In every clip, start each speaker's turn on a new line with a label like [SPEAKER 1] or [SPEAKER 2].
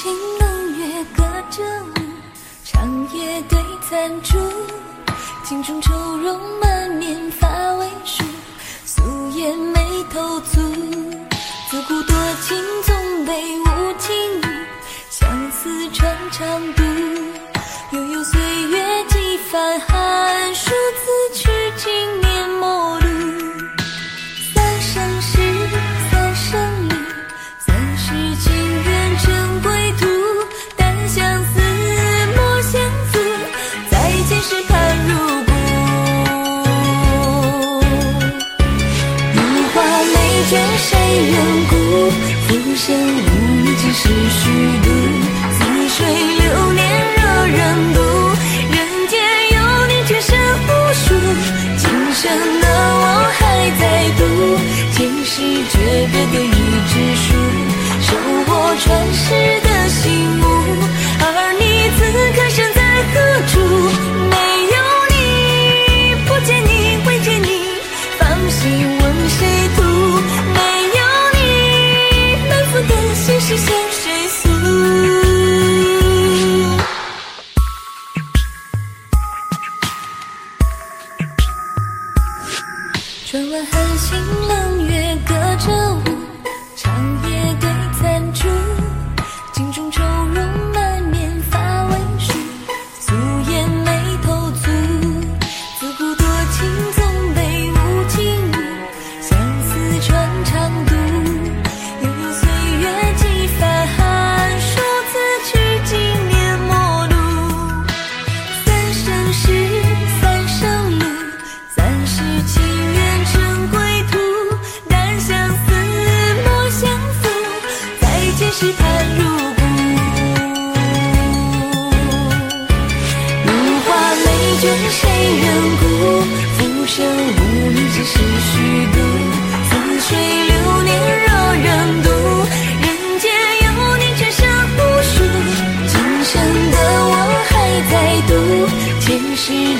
[SPEAKER 1] 清冷月，隔着雾，长夜对残烛。镜中愁容满面，发微疏，素颜眉头蹙。自古多情总被无情误，相思长长路。生无你只是虚度似水流年惹人妒人间有你却身无数。今生的我还在赌前世诀别的一纸书手握传世窗外寒星冷。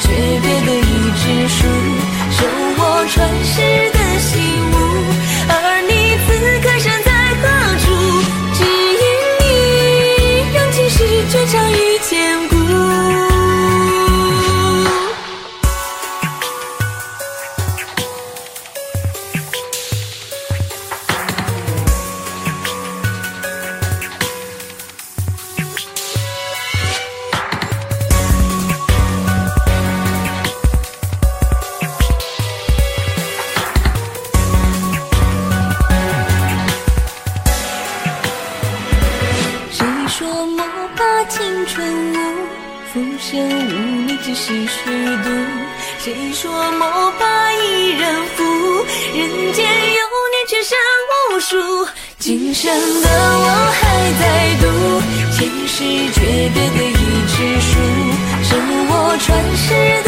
[SPEAKER 1] driven 生无你只是虚度。谁说莫把一人负人间有你却生无数。今生的我还在赌前世诀别的一纸书是我传世的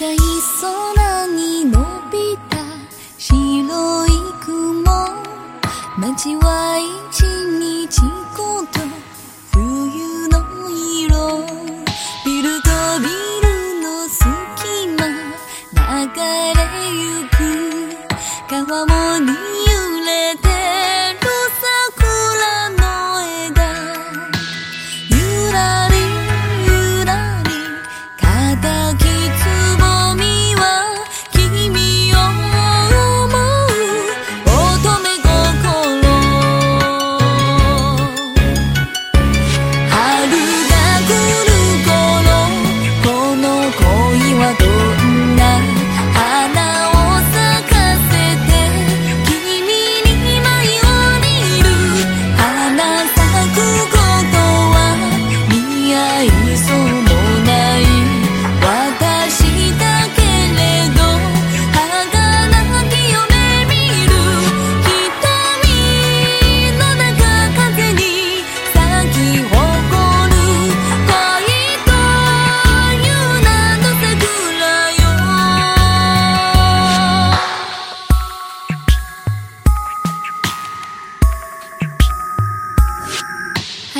[SPEAKER 1] 赤い空に伸びた白い雲。街は一日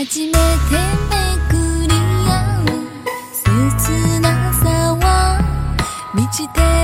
[SPEAKER 1] 初めてめり合う切なさは満ちて